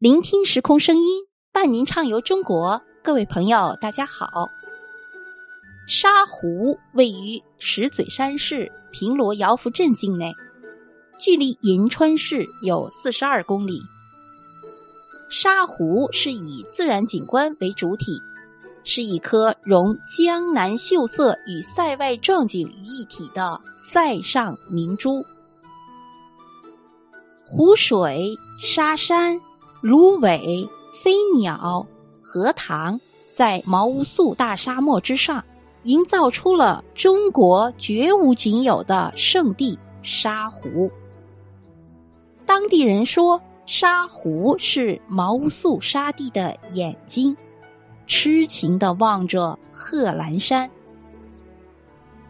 聆听时空声音，伴您畅游中国。各位朋友，大家好。沙湖位于石嘴山市平罗瑶福镇境内，距离银川市有四十二公里。沙湖是以自然景观为主体，是一颗融江南秀色与塞外壮景于一体的塞上明珠。湖水、沙山。芦苇、飞鸟、荷塘，在毛乌素大沙漠之上，营造出了中国绝无仅有的圣地沙湖。当地人说，沙湖是毛乌素沙地的眼睛，痴情的望着贺兰山。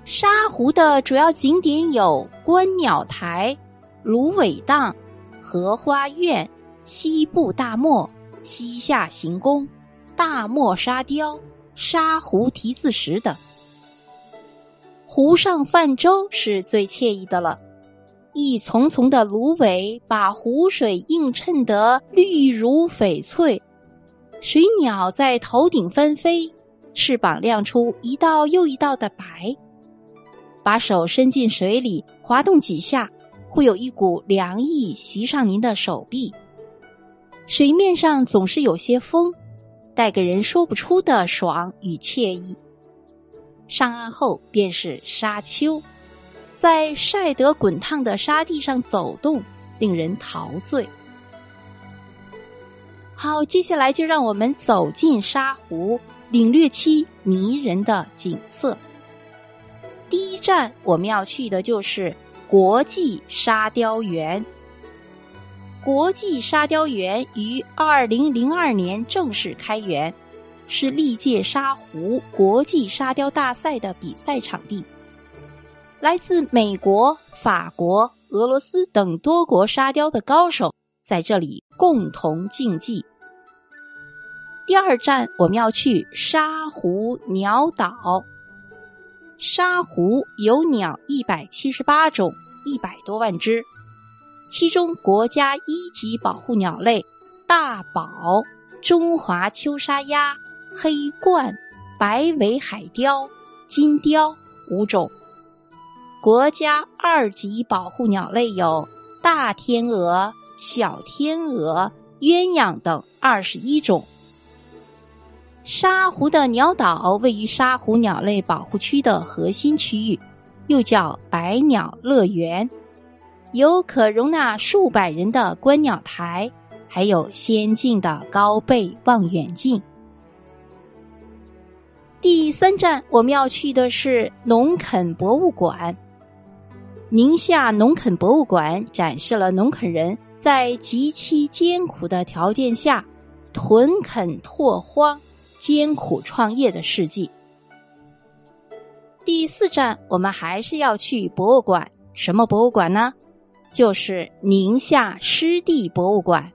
沙湖的主要景点有观鸟台、芦苇荡、荷花苑。西部大漠、西夏行宫、大漠沙雕、沙湖题字石等，湖上泛舟是最惬意的了。一丛丛的芦苇把湖水映衬得绿如翡翠，水鸟在头顶翻飞，翅膀亮出一道又一道的白。把手伸进水里，滑动几下，会有一股凉意袭上您的手臂。水面上总是有些风，带给人说不出的爽与惬意。上岸后便是沙丘，在晒得滚烫的沙地上走动，令人陶醉。好，接下来就让我们走进沙湖，领略其迷人的景色。第一站我们要去的就是国际沙雕园。国际沙雕园于二零零二年正式开园，是历届沙湖国际沙雕大赛的比赛场地。来自美国、法国、俄罗斯等多国沙雕的高手在这里共同竞技。第二站，我们要去沙湖鸟岛。沙湖有鸟一百七十八种，一百多万只。其中，国家一级保护鸟类大宝、中华秋沙鸭、黑冠、白尾海雕、金雕五种；国家二级保护鸟类有大天鹅、小天鹅、鸳鸯等二十一种。沙湖的鸟岛位于沙湖鸟类保护区的核心区域，又叫百鸟乐园。有可容纳数百人的观鸟台，还有先进的高倍望远镜。第三站我们要去的是农垦博物馆。宁夏农垦博物馆展示了农垦人在极其艰苦的条件下屯垦拓荒、艰苦创业的事迹。第四站我们还是要去博物馆，什么博物馆呢？就是宁夏湿地博物馆。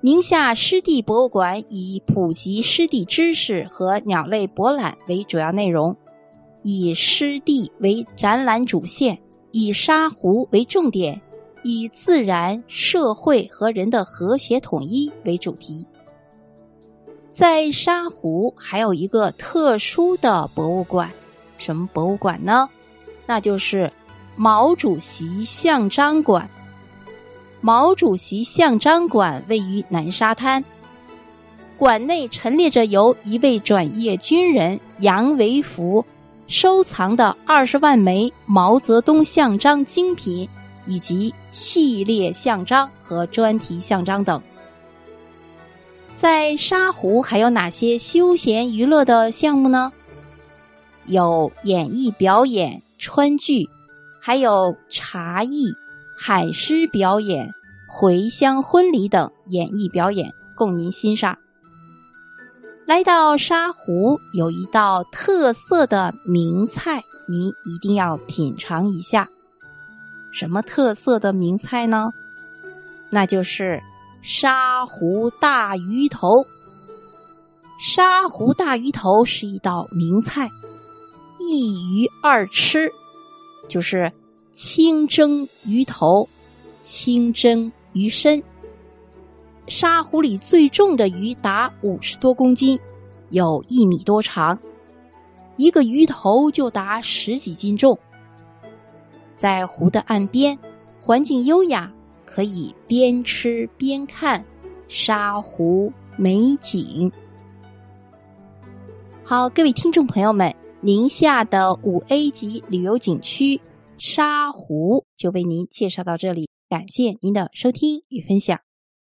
宁夏湿地博物馆以普及湿地知识和鸟类博览为主要内容，以湿地为展览主线，以沙湖为重点，以自然、社会和人的和谐统一为主题。在沙湖还有一个特殊的博物馆，什么博物馆呢？那就是。毛主席像章馆，毛主席像章馆位于南沙滩。馆内陈列着由一位转业军人杨维福收藏的二十万枚毛泽东像章精品，以及系列像章和专题像章等。在沙湖还有哪些休闲娱乐的项目呢？有演艺表演、川剧。还有茶艺、海狮表演、回乡婚礼等演艺表演供您欣赏。来到沙湖，有一道特色的名菜，您一定要品尝一下。什么特色的名菜呢？那就是沙湖大鱼头。沙湖大鱼头是一道名菜，一鱼二吃。就是清蒸鱼头、清蒸鱼身。沙湖里最重的鱼达五十多公斤，有一米多长，一个鱼头就达十几斤重。在湖的岸边，环境优雅，可以边吃边看沙湖美景。好，各位听众朋友们，宁夏的五 A 级旅游景区沙湖就为您介绍到这里，感谢您的收听与分享。